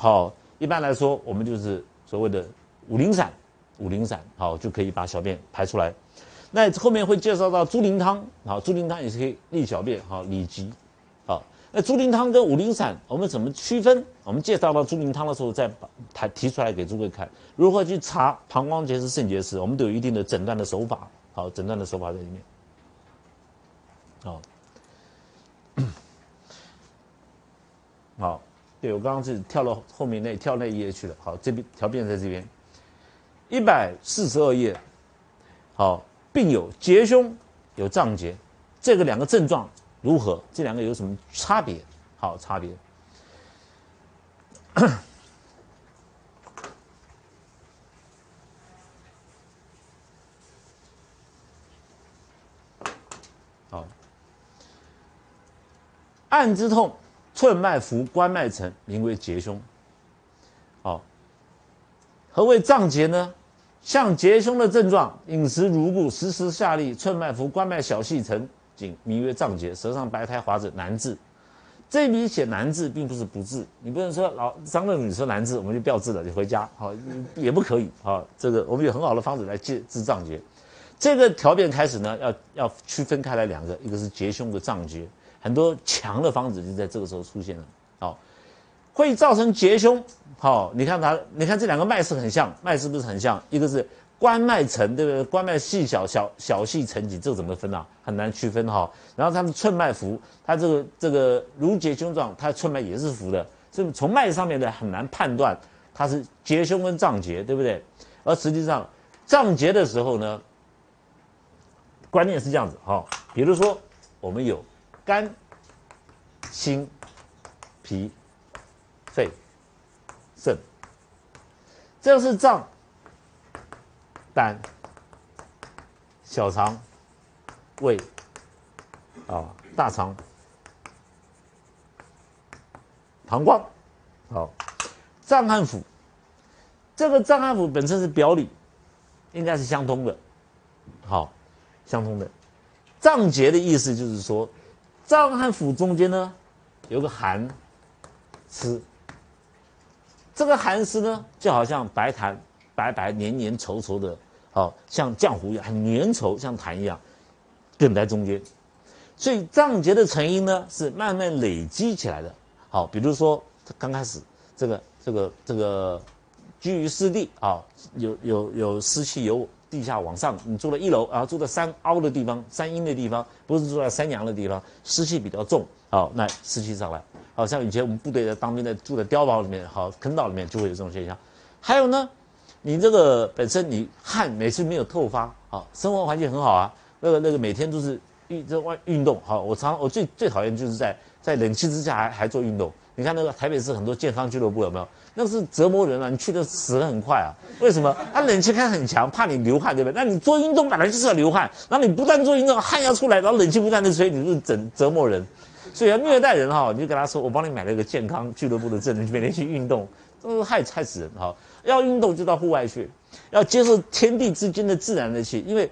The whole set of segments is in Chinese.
好，一般来说我们就是所谓的五苓散，五苓散好就可以把小便排出来。那后面会介绍到猪苓汤，好，猪苓汤也是可以利小便，好理急，好。那猪苓汤跟五苓散我们怎么区分？我们介绍到猪苓汤的时候再把它提出来给诸位看，如何去查膀胱结石、肾结石，我们都有一定的诊断的手法，好，诊断的手法在里面，好。好，对我刚刚是跳到后面那跳那一页去了。好，这边条便在这边，一百四十二页。好，病有结胸，有胀结，这个两个症状如何？这两个有什么差别？好，差别。好，按之痛。寸脉浮，关脉沉，名为结胸。好，何谓脏结呢？像结胸的症状，饮食如故，时时下利，寸脉浮，关脉小细沉紧，名曰脏结。舌上白苔滑者难治。这笔写难治，并不是不治。你不能说老张乐你说难治，我们就不要治了，就回家。好，也不可以。好，这个我们有很好的方子来治治脏结。这个条便开始呢，要要区分开来两个，一个是结胸的脏结。很多强的方子就在这个时候出现了，好，会造成结胸，好，你看它，你看这两个脉是很像，脉是不是很像？一个是关脉沉，对不对？关脉细小小小细沉紧，这怎么分啊？很难区分哈。然后它的寸脉浮，它这个这个如结胸状，它寸脉也是浮的，所以从脉上面呢很难判断它是结胸跟胀结，对不对？而实际上胀结的时候呢，观念是这样子哈，比如说我们有。肝、心、脾、肺、肾，这是脏、胆、小肠、胃啊、大肠、膀胱，好，脏和腑，这个脏和腑本身是表里，应该是相通的，好，相通的。脏结的意思就是说。脏和腑中间呢，有个寒湿。这个寒湿呢，就好像白痰，白白黏黏稠稠的，好像浆糊一样，很粘稠，像痰一样，梗在中间。所以脏结的成因呢，是慢慢累积起来的。好，比如说刚开始这个这个这个居于湿地啊，有有有湿气有。地下往上，你住在一楼，然后住在山凹的地方、山阴的地方，不是住在山阳的地方，湿气比较重，好，那湿气上来，好像以前我们部队在当兵的住在碉堡里面，好坑道里面就会有这种现象。还有呢，你这个本身你汗每次没有透发，好，生活环境很好啊，那个那个每天都是运在外运动，好，我常我最最讨厌就是在在冷气之下还还做运动。你看那个台北市很多健康俱乐部有没有？那是折磨人啊！你去的死的很快啊！为什么？它冷气开很强，怕你流汗，对不对？那你做运动本来就是要流汗，然后你不断做运动，汗要出来，然后冷气不断的吹，你是整折磨人。所以要虐待人哈，你就跟他说，我帮你买了一个健康俱乐部的证，你每天去运动，都是害害死人哈！要运动就到户外去，要接受天地之间的自然的气，因为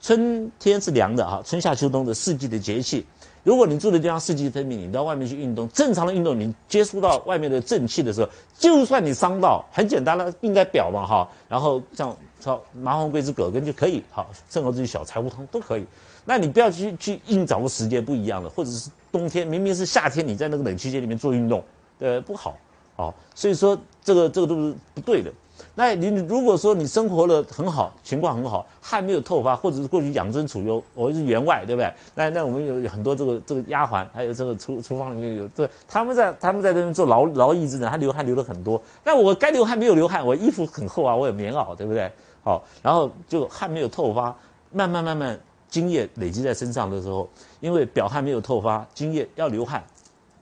春天是凉的哈，春夏秋冬的四季的节气。如果你住的地方四季分明，你到外面去运动，正常的运动，你接触到外面的正气的时候，就算你伤到，很简单的应该表嘛哈，然后像说麻黄桂枝葛根就可以，好，正好这些小柴胡汤都可以。那你不要去去硬找个时间不一样的，或者是冬天明明是夏天，你在那个冷气间里面做运动，呃不好，好，所以说这个这个都是不对的。那你如果说你生活的很好，情况很好，汗没有透发，或者是过去养尊处优，我是员外，对不对？那那我们有很多这个这个丫鬟，还有这个厨厨房里面有这，他们在他们在这边做劳劳役之人，他流汗流了很多。那我该流汗没有流汗，我衣服很厚啊，我有棉袄，对不对？好，然后就汗没有透发，慢慢慢慢精液累积在身上的时候，因为表汗没有透发，精液要流汗。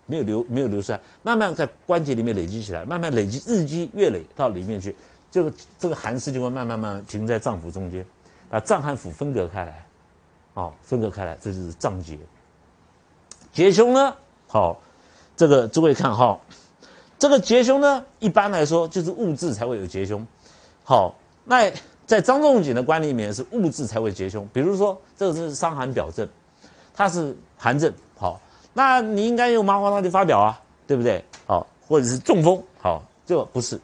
没有流没有流出来，慢慢在关节里面累积起来，慢慢累积日积月累到里面去。这个这个寒湿就会慢慢慢慢停在脏腑中间，把脏和腑分隔开来，哦，分隔开来，这就是脏结。结胸呢，好，这个诸位看哈，这个结胸呢，一般来说就是物质才会有结胸，好，那在张仲景的观里面是物质才会结胸，比如说这个是伤寒表症，它是寒症，好，那你应该用麻黄汤去发表啊，对不对？好，或者是中风，好。这不是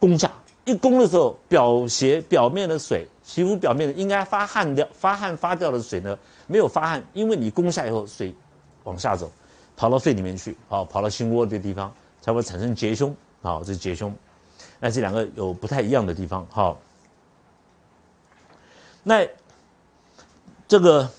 攻下。一攻的时候，表邪表面的水，皮肤表面的应该发汗掉、发汗发掉的水呢，没有发汗，因为你攻下以后，水往下走，跑到肺里面去，好，跑到心窝的地方，才会产生结胸，好，这是结胸。那这两个有不太一样的地方，好。那这个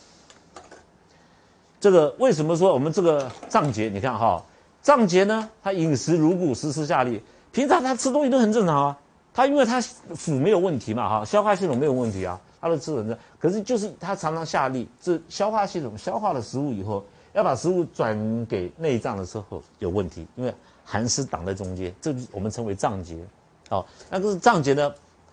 这个为什么说我们这个脏结？你看哈，脏结呢，它饮食如故，时时下利，平常它吃东西都很正常啊。他因为他腹没有问题嘛，哈，消化系统没有问题啊，他的吃很正。可是就是他常常下力，这消化系统消化了食物以后，要把食物转给内脏的时候有问题，因为寒湿挡在中间，这我们称为脏结。好，那个是脏结呢，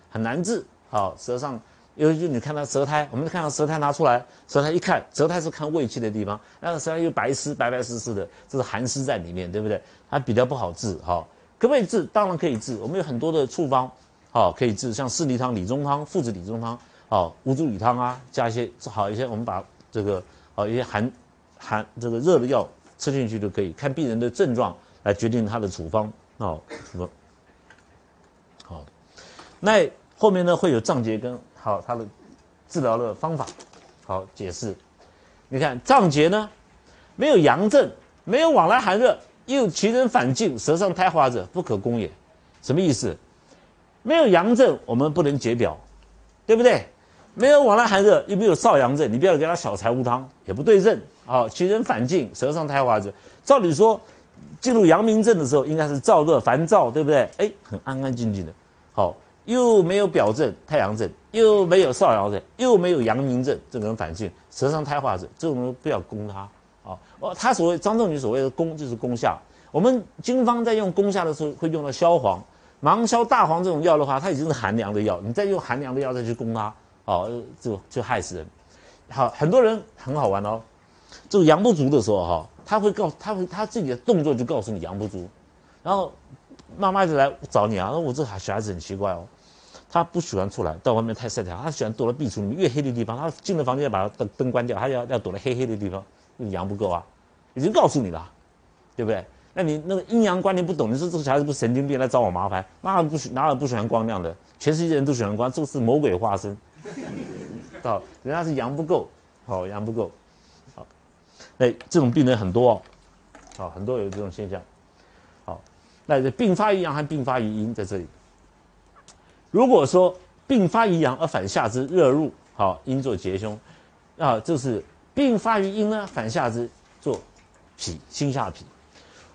很难治。好，舌上，尤其你看到舌苔，我们看到舌苔拿出来，舌苔一看，舌苔是看胃气的地方，那个舌苔又白湿白白湿湿的，这是寒湿在里面，对不对？它比较不好治，哈。可不可以治？当然可以治。我们有很多的处方，好可以治，像四逆汤、理中汤、附子理中汤，好乌猪理汤啊，加一些好一些，我们把这个好一些寒寒这个热的药吃进去就可以。看病人的症状来决定他的处方，好处方。好，那后面呢会有脏结跟好他的治疗的方法，好解释。你看脏结呢，没有阳症，没有往来寒热。又其人反境，舌上苔滑者，不可攻也。什么意思？没有阳症，我们不能解表，对不对？没有往来寒热，又没有少阳症，你不要给他小柴胡汤，也不对症。好，其人反境，舌上苔滑者，照理说，进入阳明症的时候，应该是燥热烦躁，对不对？哎，很安安静静的。好，又没有表症，太阳症，又没有少阳症，又没有阳明症，这个人反境，舌上苔滑者，这种人不要攻他。哦，他所谓张仲景所谓的攻就是攻下。我们经方在用攻下的时候会用到消黄、芒硝、大黄这种药的话，它已经是寒凉的药，你再用寒凉的药再去攻它，哦，就就害死人。好，很多人很好玩哦，这个阳不足的时候哈，他会告他会他自己的动作就告诉你阳不足，然后妈妈就来找你啊，说我这小孩子很奇怪哦，他不喜欢出来到外面太晒太阳，他喜欢躲在壁橱里面越黑的地方，他进了房间把灯灯关掉，他要要躲在黑黑的地方。阳不够啊，已经告诉你了，对不对？那你那个阴阳观念不懂，你说这个小孩子不是神经病来找我麻烦？哪有不喜哪有不喜欢光亮的？全世界人都喜欢光，这个是魔鬼化身。好人家是阳不够，好阳不够，好，那这种病人很多哦，好很多有这种现象，好，那这病发于阳还病发于阴在这里。如果说病发于阳而反下之热入，好阴作结胸，啊这是。病发于阴呢，反下之做脾，心下脾。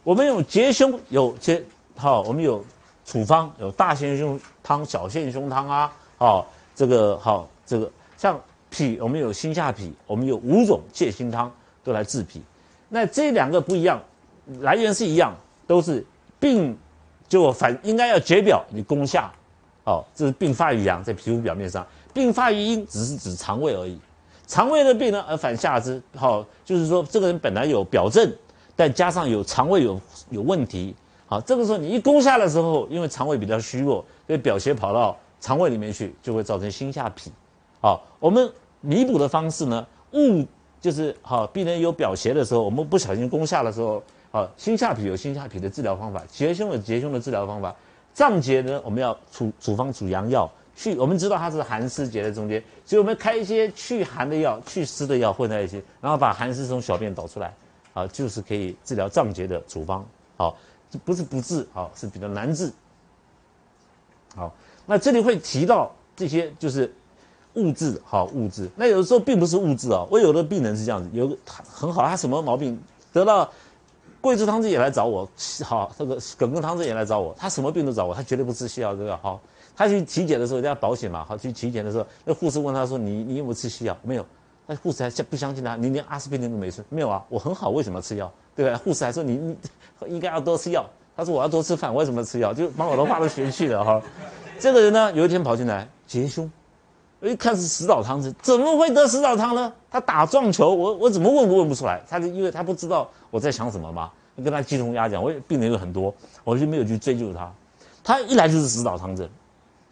我们有结胸，有结好，我们有处方，有大陷胸汤、小陷胸汤啊，好，这个好，这个像脾，我们有心下脾，我们有五种泻心汤都来治脾。那这两个不一样，来源是一样，都是病就反应该要解表，你攻下，好，这是病发于阳，在皮肤表面上；病发于阴，只是指肠胃而已。肠胃的病呢，而反下之，好，就是说这个人本来有表症，但加上有肠胃有有问题，好，这个时候你一攻下的时候，因为肠胃比较虚弱，所以表邪跑到肠胃里面去，就会造成心下痞。好，我们弥补的方式呢，误就是好，病人有表邪的时候，我们不小心攻下的时候，好，心下痞有心下痞的治疗方法，结胸有结胸的治疗方法，脏结呢，我们要处处方处阳药。去，我们知道它是寒湿结在中间，所以我们开一些去寒的药、祛湿的药混在一起，然后把寒湿从小便导出来，啊，就是可以治疗脏结的处方。好，这不是不治，好是比较难治。好，那这里会提到这些就是物质，好物质。那有的时候并不是物质啊，我有的病人是这样子，有个很好，他什么毛病得到桂枝汤子也来找我，好这个耿根汤子也来找我，他什么病都找我，他绝对不吃西药这个好。他去体检的时候，人家保险嘛，好去体检的时候，那护士问他说：“你你有没有吃西药？没有。”那护士还不相信他？你连阿司匹林都没吃？没有啊，我很好，为什么要吃药？对吧？护士还说：“你你应该要多吃药。”他说：“我要多吃饭，为什么吃药？”就把我的话都学去了哈。这个人呢，有一天跑进来结胸，我一看是食道汤子，怎么会得食道汤呢？他打撞球，我我怎么问都问不出来。他就因为他不知道我在想什么嘛，跟他鸡同鸭讲。我病人有很多，我就没有去追究他。他一来就是食道汤症。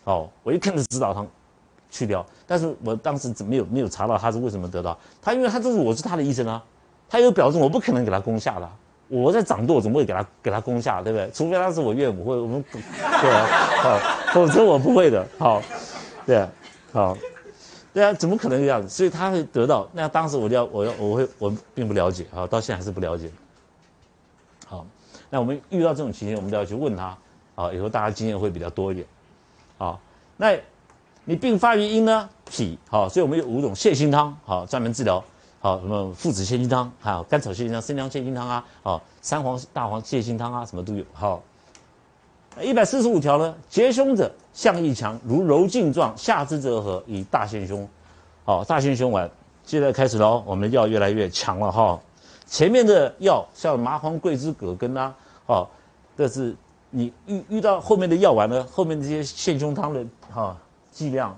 哦，我一看是指导他，去掉，但是我当时没有没有查到他是为什么得到他，因为他这是我是他的医生啊，他有表证，我不可能给他攻下的，我在掌舵，怎么会给他给他攻下，对不对？除非他是我岳母，或者我们对啊，好，否则我不会的，好，对啊，好，对啊，怎么可能这样子？所以他会得到。那当时我就要，我要，我会，我并不了解，好，到现在还是不了解。好，那我们遇到这种情形，我们都要去问他，好，以后大家经验会比较多一点，好，那你病发于阴呢？脾，好，所以我们有五种泻心汤，好，专门治疗。好，什么附子泻心汤，还有甘草泻心汤、生姜泻心汤啊，好，三黄大黄泻心汤啊，什么都有。好，一百四十五条呢，结胸者象意强，如柔劲状，下肢则和，以大陷胸。好，大陷胸丸，现在开始喽，我们的药越来越强了哈。前面的药像麻黄、桂枝、葛根啊，好，这是你遇遇到后面的药丸呢，后面这些陷胸汤的哈剂量。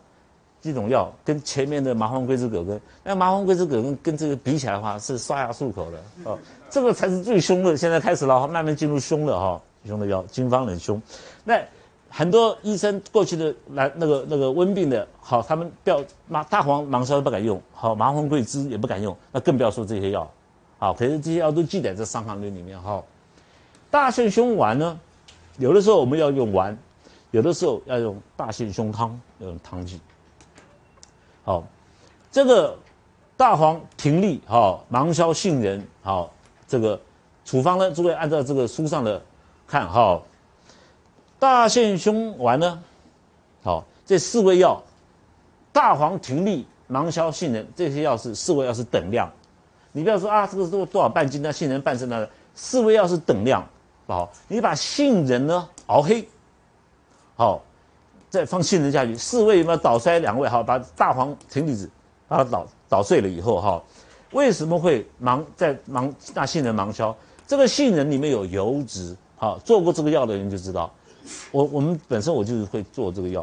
这种药跟前面的麻黄桂枝葛根，那麻黄桂枝葛根跟这个比起来的话，是刷牙漱口的哦，这个才是最凶的。现在开始了，慢慢进入凶了哈，凶的药，金方很凶。那很多医生过去的来那个那个温病的，好，他们不要麻大黄芒硝不敢用，好，麻黄桂枝也不敢用，那更不要说这些药，好，可是这些药都记载在《伤寒论》里面哈。大陷胸丸呢，有的时候我们要用丸，有的时候要用大陷胸汤，要用汤剂。好，这个大黄、葶苈、好芒硝、杏仁，好这个处方呢，诸位按照这个书上的看，哈，大陷胸丸呢，好这四味药，大黄、葶苈、芒硝、杏仁这些药是四味药是等量，你不要说啊，这个多多少半斤那杏仁半升的，四味药是等量，好，你把杏仁呢熬黑，好。再放杏仁下去，四味有没有捣碎两味？好，把大黄、葶苈子把它捣捣碎了以后，哈，为什么会芒在芒那杏仁芒硝？这个杏仁里面有油脂，好，做过这个药的人就知道。我我们本身我就是会做这个药，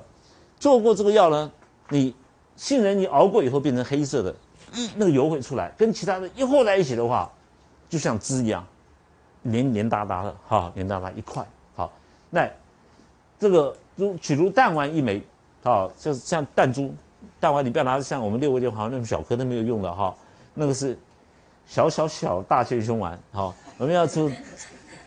做过这个药呢，你杏仁你熬过以后变成黑色的，一那个油会出来，跟其他的一和在一起的话，就像汁一样，黏黏哒哒的，哈，黏哒哒一块，好，那这个。如取如弹丸一枚，好，就是像弹珠，弹丸你不要拿像我们六味地好像那种小颗都没有用的哈，那个是小小小大陷胸丸，好，我们要出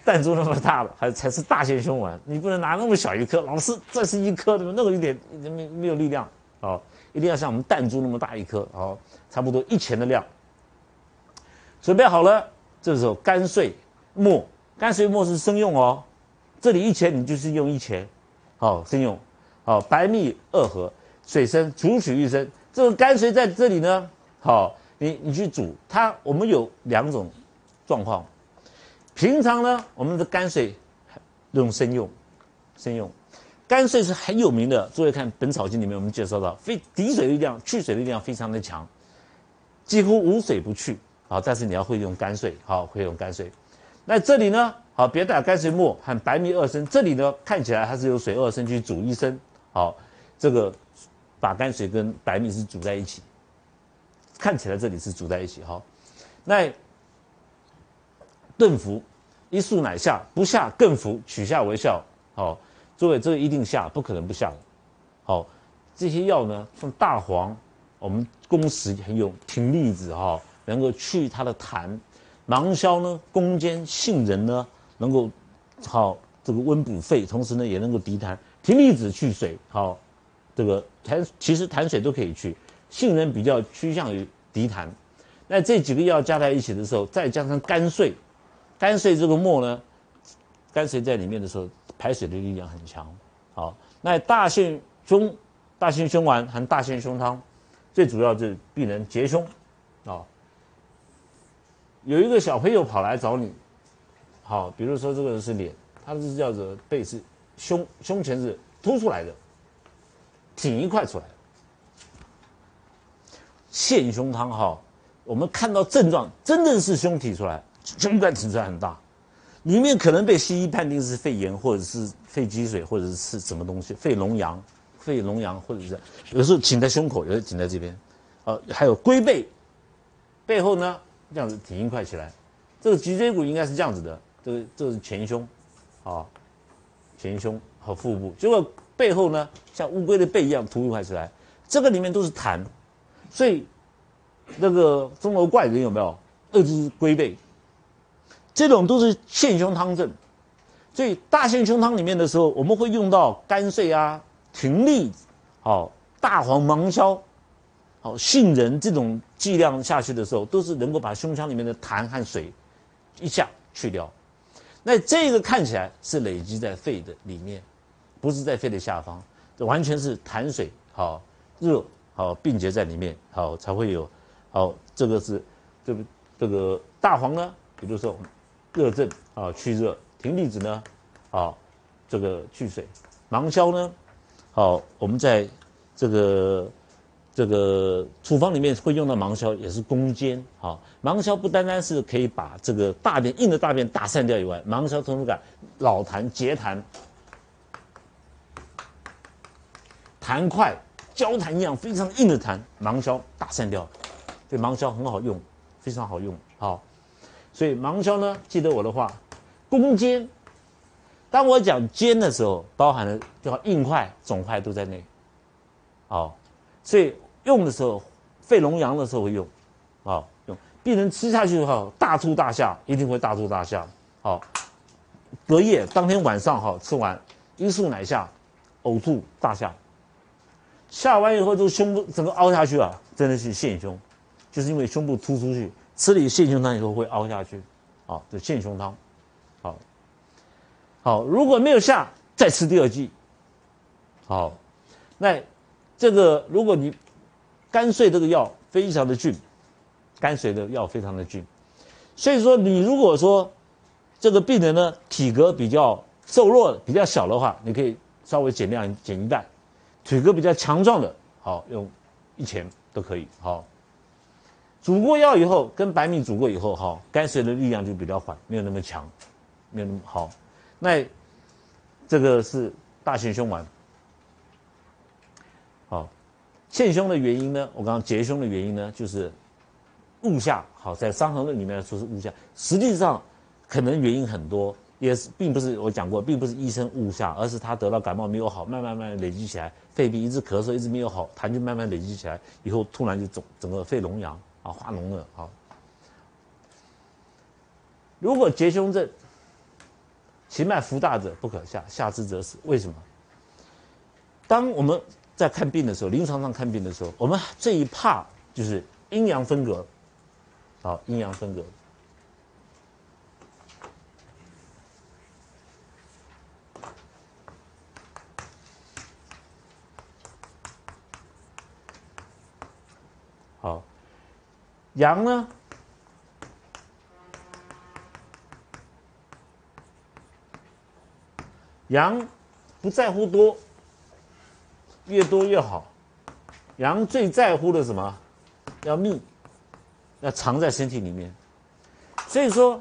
弹珠那么大的，还才是大陷胸丸，你不能拿那么小一颗，老师这是一颗的，那个一点没没有力量，好，一定要像我们弹珠那么大一颗，好，差不多一钱的量，准备好了，这时候干碎末，干碎末是生用哦，这里一钱你就是用一钱。好，生用，好，白蜜二合，水生，煮取一升。这个甘水在这里呢，好，你你去煮它。我们有两种状况，平常呢，我们的甘水用生用，生用，甘水是很有名的。诸位看《本草经》里面，我们介绍到，非滴水力量、去水力量非常的强，几乎无水不去。啊，但是你要会用甘水，好，会用甘水。那这里呢？好，别打甘水末和白米二升。这里呢，看起来它是由水二升去煮一升。好，这个把甘水跟白米是煮在一起，看起来这里是煮在一起。好，那炖服一束乃下，不下更服，取下为效。好，诸位这个一定下，不可能不下。好，这些药呢，像大黄，我们攻食很有，挺栗子哈，能够去它的痰。芒硝呢，攻坚，杏仁呢。能够好这个温补肺，同时呢也能够涤痰。葶苈子去水，好这个痰其实痰水都可以去。杏仁比较趋向于涤痰。那这几个药加在一起的时候，再加上甘遂，甘遂这个末呢，甘遂在里面的时候，排水的力量很强。好，那大陷胸、大陷胸丸含大陷胸汤，最主要就是病人结胸。有一个小朋友跑来找你。好，比如说这个人是脸，他是叫做背是胸胸前是凸出来的，挺一块出来。陷胸汤哈，我们看到症状真的是胸体出来，胸块挺出来很大，里面可能被西医判定是肺炎或者是肺积水或者是什么东西，肺脓疡、肺脓疡或者是有时候紧在胸口，有时候紧在这边，呃，还有龟背，背后呢这样子挺一块起来，这个脊椎骨应该是这样子的。这个这是前胸，啊，前胸和腹部，结果背后呢，像乌龟的背一样凸出来，这个里面都是痰，所以那个钟楼怪人有没有？二只龟背，这种都是陷胸汤症。所以大陷胸汤里面的时候，我们会用到干碎啊、葶苈、好大黄、芒硝、杏仁这种剂量下去的时候，都是能够把胸腔里面的痰和水一下去掉。那这个看起来是累积在肺的里面，不是在肺的下方，这完全是痰水好热好并结在里面好才会有好这个是这个这个大黄呢，比如说热症啊去热。停粒子呢，啊，这个去水，芒硝呢，好，我们在这个这个处方里面会用到芒硝，也是攻坚。好，芒硝不单单是可以把这个大便硬的大便打散掉以外，芒硝同时感老痰结痰、痰块、焦痰一样非常硬的痰，芒硝打散掉，所以芒硝很好用，非常好用。好，所以芒硝呢，记得我的话。攻坚，当我讲坚的时候，包含了叫硬块、肿块都在内。好，所以用的时候，肺龙阳的时候会用，啊用。病人吃下去的话，大吐大下，一定会大吐大下。好，隔夜当天晚上哈吃完，一漱奶下，呕吐大下，下完以后就胸部整个凹下去啊，真的是陷胸，就是因为胸部突出去，吃了陷胸汤以后会凹下去，好，这陷胸汤。好好，如果没有下，再吃第二剂。好，那这个如果你肝碎这个药非常的峻，肝水的药非常的峻，所以说你如果说这个病人呢体格比较瘦弱、比较小的话，你可以稍微减量减一半；体格比较强壮的，好用一钱都可以。好，煮过药以后，跟白米煮过以后，哈，肝水的力量就比较缓，没有那么强，没有那么好。那这个是大陷胸丸。好，陷胸的原因呢？我刚刚结胸的原因呢，就是误下。好，在《伤寒论》里面说是误下，实际上可能原因很多，也是并不是我讲过，并不是医生误下，而是他得到感冒没有好，慢慢慢慢累积起来，肺病一直咳嗽一直没有好，痰就慢慢累积起来，以后突然就肿，整个肺脓疡啊化脓了。好，如果结胸症。其脉浮大者不可下，下之则死。为什么？当我们在看病的时候，临床上看病的时候，我们最怕就是阴阳分隔。好，阴阳分隔。好，阳呢？阳不在乎多，越多越好。阳最在乎的什么？要密，要藏在身体里面。所以说，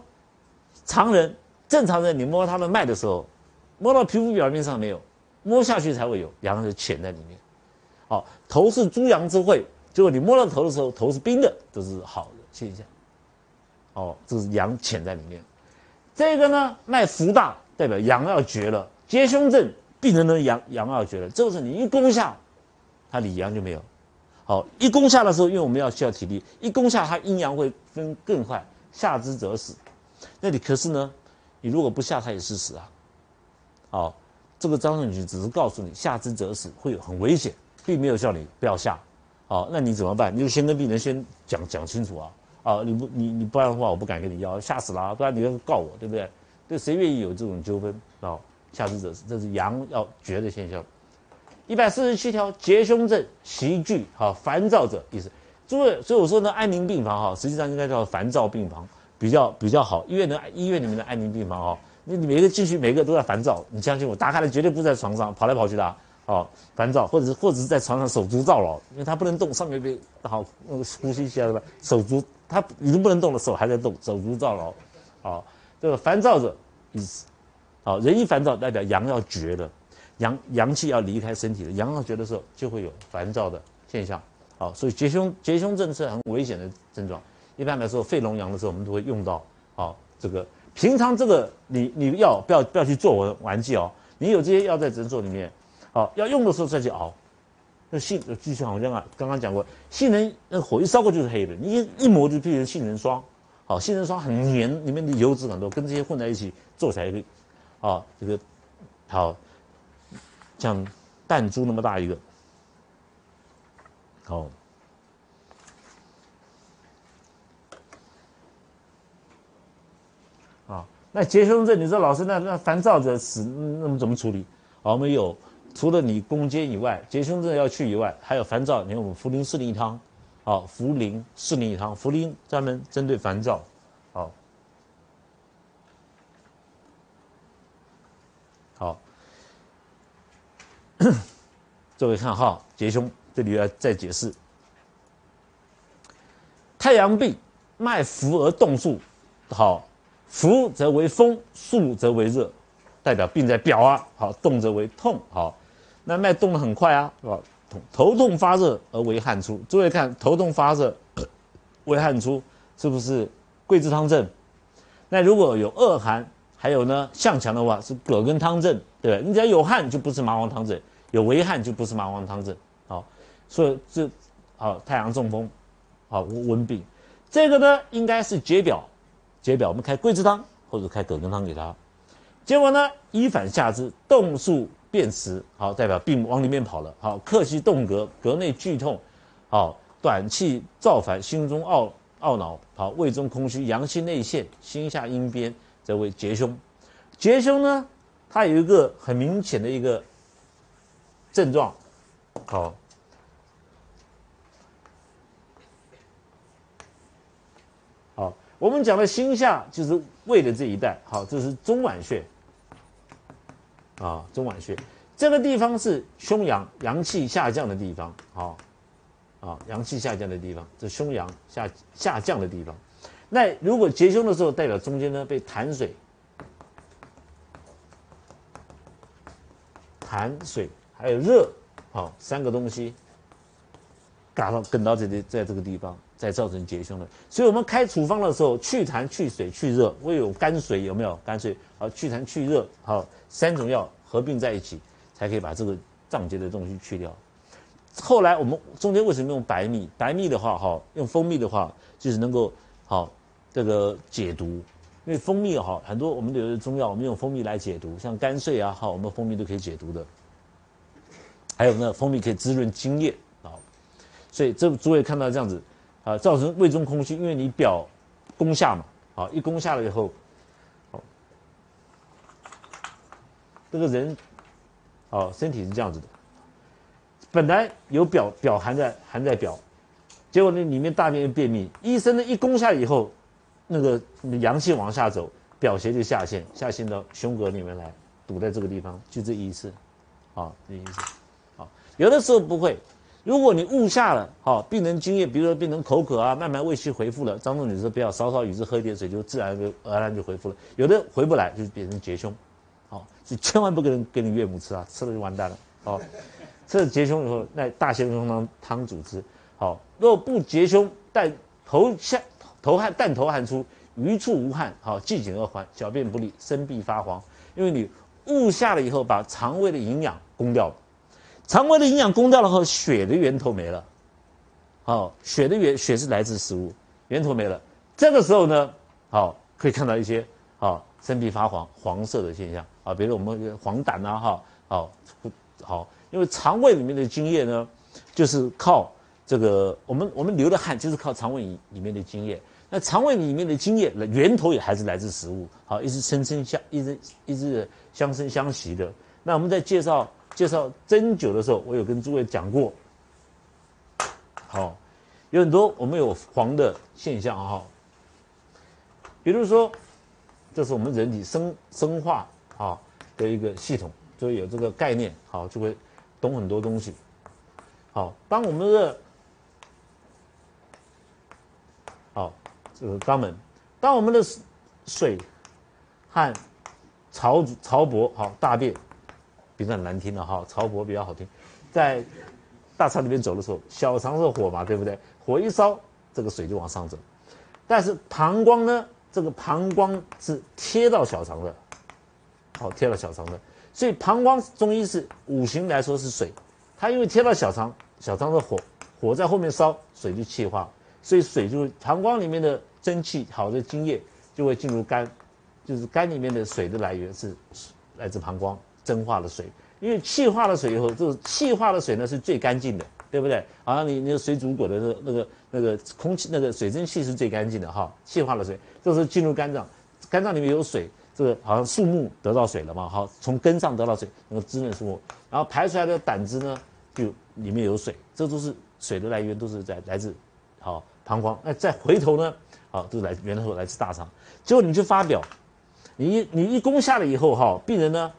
常人、正常人，你摸他的脉的时候，摸到皮肤表面上没有，摸下去才会有阳就潜在里面。好，头是诸阳之会，结果你摸到头的时候，头是冰的，这是好的现象。哦，这是阳潜在里面。这个呢，脉浮大，代表阳要绝了。接胸症病人的阳阳要绝了，这个时候你一攻下，他里阳就没有。好，一攻下的时候，因为我们要需要体力，一攻下他阴阳会分更快，下之则死。那你可是呢，你如果不下，他也是死啊。好，这个张仲景只是告诉你下之则死会有很危险，并没有叫你不要下。好，那你怎么办？你就先跟病人先讲讲清楚啊。啊，你不你你不然的话，我不敢给你药，吓死了啊，不然你要告我，对不对？对，谁愿意有这种纠纷啊？下肢者死，这是阳要绝的现象。一百四十七条，结胸症、袭惧、哈烦躁者，意思。诸位，所以我说呢，安宁病房哈，实际上应该叫烦躁病房，比较比较好。医院的医院里面的安宁病房哈，你每个进去，每个都在烦躁。你相信我，打开了绝对不在床上跑来跑去的，哦，烦躁，或者是或者是在床上手足躁劳，因为他不能动，上面被好呼吸起来了，手足他已经不能动了，手还在动，手足躁劳，好，这个烦躁者意思。好，人一烦躁，代表阳要绝了，阳阳气要离开身体了。阳要绝的时候，就会有烦躁的现象。好，所以结胸结胸症是很危险的症状。一般来说，肺脓阳的时候，我们都会用到。好，这个平常这个你你要不要不要去做玩玩具哦？你有这些药在诊所里面，好要用的时候再去熬。那杏就像好像啊，刚刚讲过，杏仁那火一烧过就是黑的，你一一磨就变成杏仁霜。好，杏仁霜很黏，里面的油脂很多，跟这些混在一起做起来啊，这个好像弹珠那么大一个，好。那结胸症，你说老师，那那烦躁的死，那么怎么处理？好，我们有除了你攻坚以外，结胸症要去以外，还有烦躁，你看我们茯苓四逆汤，好，茯苓四逆汤，茯苓专门针对烦躁，好，好，各位看哈，结胸这里要再解释，太阳病，脉浮而动数，好。浮则为风，肃则为热，代表病在表啊。好，动则为痛。好，那脉动得很快啊，是吧？头头痛发热而为汗出。诸位看，头痛发热，为汗出，是不是桂枝汤症？那如果有恶寒，还有呢向强的话，是葛根汤症，对？你只要有汗，就不是麻黄汤症；有为汗，就不是麻黄汤症。好，所以这好太阳中风，好温病，这个呢应该是解表。解表，我们开桂枝汤或者开葛根汤给他，结果呢，一反下之，动数变迟，好，代表病往里面跑了，好，客气动膈，膈内剧痛，好，短气躁烦，心中懊懊恼，好，胃中空虚，阳气内陷，心下阴边，则为结胸。结胸呢，它有一个很明显的一个症状，好。好我们讲的心下就是胃的这一带，好，这是中脘穴，啊，中脘穴。这个地方是胸阳阳气下降的地方，好，啊，阳气下降的地方，这胸阳下下降的地方。那如果结胸的时候，代表中间呢被痰水、痰水还有热，好，三个东西，嘎到梗到这里，在这个地方。再造成结胸的，所以我们开处方的时候，去痰、去水、去热，会有肝水有没有？肝水好，去痰、去热好，三种药合并在一起，才可以把这个脏结的东西去掉。后来我们中间为什么用白蜜？白蜜的话，哈，用蜂蜜的话，就是能够好这个解毒，因为蜂蜜哈，很多我们有的中药，我们用蜂蜜来解毒，像肝碎啊，好，我们蜂蜜都可以解毒的。还有呢，蜂蜜可以滋润津液啊，所以这诸位看到这样子。啊，造成胃中空虚，因为你表攻下嘛，好，一攻下了以后，好，这个人，哦，身体是这样子的，本来有表表含在含在表，结果呢里面大便又便秘，医生呢一攻下以后，那个阳气往下走，表邪就下陷，下陷到胸膈里面来，堵在这个地方，就这意思，啊，这意思，好，有的时候不会。如果你误下了，好，病人津液，比如说病人口渴啊，慢慢胃气回复了，张仲景说不要，少少与之喝一点水，就自然就而然就回复了。有的回不来，就变成结胸，好，所以千万不能给你岳母吃啊，吃了就完蛋了，好，吃了结胸以后，那大咸胸汤汤主之，好，若不结胸，但头下头汗，但头汗出，余处无汗，好，季颈而缓，小便不利，身必发黄，因为你误下了以后，把肠胃的营养攻掉了。肠胃的营养攻掉了后，血的源头没了，好，血的源血是来自食物，源头没了，这个时候呢，好，可以看到一些好身必发黄黄色的现象。啊，比如我们黄疸啊，哈，好，好，因为肠胃里面的津液呢，就是靠这个我们我们流的汗就是靠肠胃里面的津液，那肠胃里面的津液源头也还是来自食物，好，一直生生相一直一直相生相习的，那我们在介绍。介绍针灸的时候，我有跟诸位讲过，好，有很多我们有黄的现象哈，比如说，这是我们人体生生化啊的一个系统，就有这个概念，好，就会懂很多东西。好，当我们的，好，这个肛门，当我们的水、汗、潮潮薄，好，大便。比较难听的哈，潮薄比较好听，在大肠里面走的时候，小肠是火嘛，对不对？火一烧，这个水就往上走。但是膀胱呢，这个膀胱是贴到小肠的，好贴到小肠的，所以膀胱中医是五行来说是水，它因为贴到小肠，小肠的火火在后面烧，水就气化，所以水就膀胱里面的蒸汽好的精液就会进入肝，就是肝里面的水的来源是来自膀胱蒸化的水，因为气化了水以后，这个气化的水呢是最干净的，对不对？好像你那个水煮果的那那个那个空气那个水蒸气是最干净的哈，气化的水，这时候进入肝脏，肝脏里面有水，这个好像树木得到水了嘛，好，从根上得到水，能够滋润树木，然后排出来的胆汁呢，就里面有水，这都是水的来源，都是在来自好膀胱，那再回头呢？好，都来源头来自大肠。结果你去发表，你一你一攻下了以后，哈，病人呢，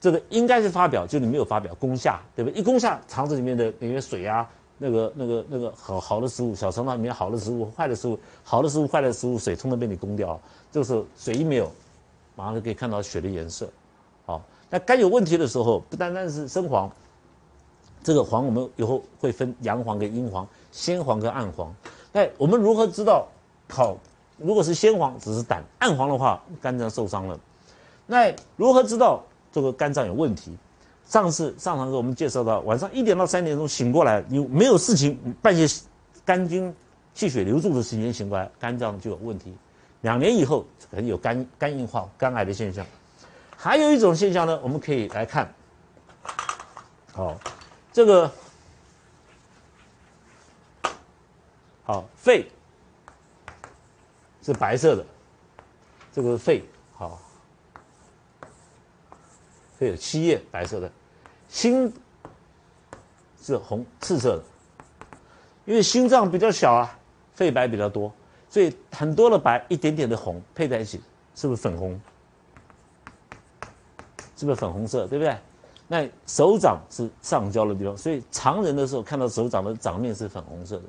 这个应该是发表，就你没有发表攻下，对不对？一攻下，肠子里面的里面水啊，那个那个那个好好的食物，小肠道里面好的食物、坏的食物，好的食物、坏的食物，水通通被你攻掉。这个时候水一没有，马上就可以看到血的颜色。好，那肝有问题的时候，不单单是生黄，这个黄我们以后会分阳黄跟阴黄，鲜黄跟暗黄。那我们如何知道？好，如果是鲜黄，只是胆；暗黄的话，肝脏受伤了。那如何知道这个肝脏有问题？上次上堂时我们介绍到，晚上一点到三点钟醒过来，你没有事情，半夜肝经气血流注的时间醒过来，肝脏就有问题。两年以后可能有肝肝硬化、肝癌的现象。还有一种现象呢，我们可以来看，好，这个好肺。是白色的，这个是肺好，肺有七叶白色的，心是红赤色的，因为心脏比较小啊，肺白比较多，所以很多的白一点点的红配在一起，是不是粉红？是不是粉红色？对不对？那手掌是上焦的地方，所以常人的时候看到手掌的掌面是粉红色的。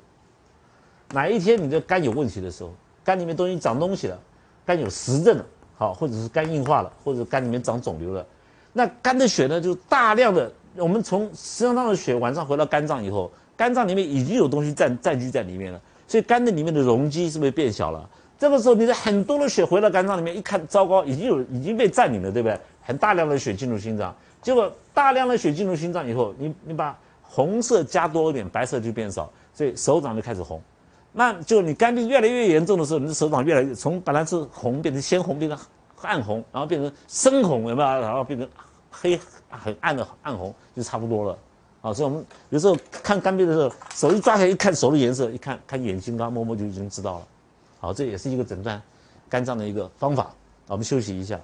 哪一天你的肝有问题的时候？肝里面东西长东西了，肝有实症了，好，或者是肝硬化了，或者肝里面长肿瘤了，那肝的血呢，就大量的，我们从身上的血晚上回到肝脏以后，肝脏里面已经有东西占占据在里面了，所以肝的里面的容积是不是变小了？这个时候你的很多的血回到肝脏里面，一看糟糕，已经有已经被占领了，对不对？很大量的血进入心脏，结果大量的血进入心脏以后，你你把红色加多一点，白色就变少，所以手掌就开始红。那就你肝病越来越严重的时候，你的手掌越来越从本来是红变成鲜红，变成暗红，然后变成深红，有没有？然后变成黑很暗的暗红，就差不多了。啊，所以我们有时候看肝病的时候，手一抓起来一看手的颜色，一看看眼睛，刚摸摸就已经知道了。好，这也是一个诊断肝脏的一个方法。我们休息一下。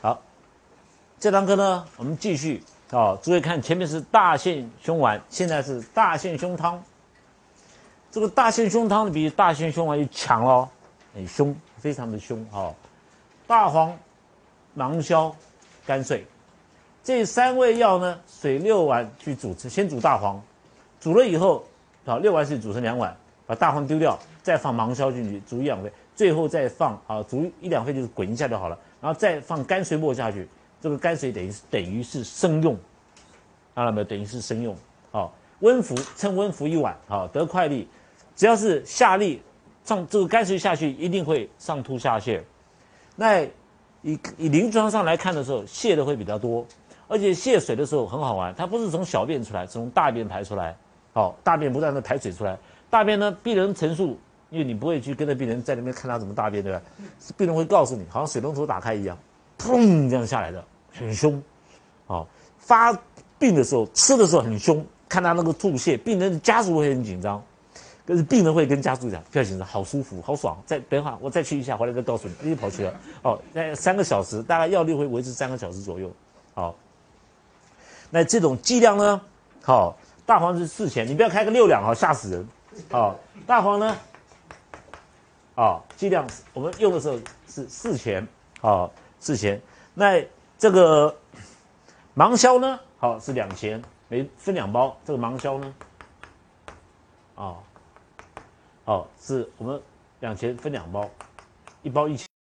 好，这堂课呢，我们继续啊，注意看前面是大陷胸丸，现在是大陷胸汤。这个大陷胸汤比大陷胸丸又强哦，很凶，非常的凶啊！大黄、芒硝、甘遂这三味药呢，水六碗去煮，先煮大黄，煮了以后，啊，六碗水煮成两碗，把大黄丢掉，再放芒硝进去煮一两沸，最后再放啊，煮一两沸就是滚一下就好了，然后再放甘水末下去，这个甘水等于等于是生用，看到没有？等于是生用，好，温服，趁温服一碗，好，得快利。只要是下痢，上这个肝水下去，一定会上吐下泻。那以以临床上来看的时候，泻的会比较多，而且泻水的时候很好玩，它不是从小便出来，是从大便排出来。好，大便不断的排水出来，大便呢，病人陈述，因为你不会去跟着病人在那边看他怎么大便，对吧？病人会告诉你，好像水龙头打开一样，砰这样下来的，很凶。好，发病的时候，吃的时候很凶，看他那个吐泻，病人的家属会很紧张。可是病人会跟家属讲，不要紧张，好舒服，好爽。再等一会儿，我再去一下，回来再告诉你，又跑去了。哦，那三个小时，大概药力会维持三个小时左右。好，那这种剂量呢？好，大黄是四钱，你不要开个六两啊，吓死人。好，大黄呢？啊，剂量我们用的时候是四钱，好，四钱。那这个芒硝呢？好，是两钱，每分两包。这个芒硝呢？啊。哦，是我们两钱分两包，一包一千。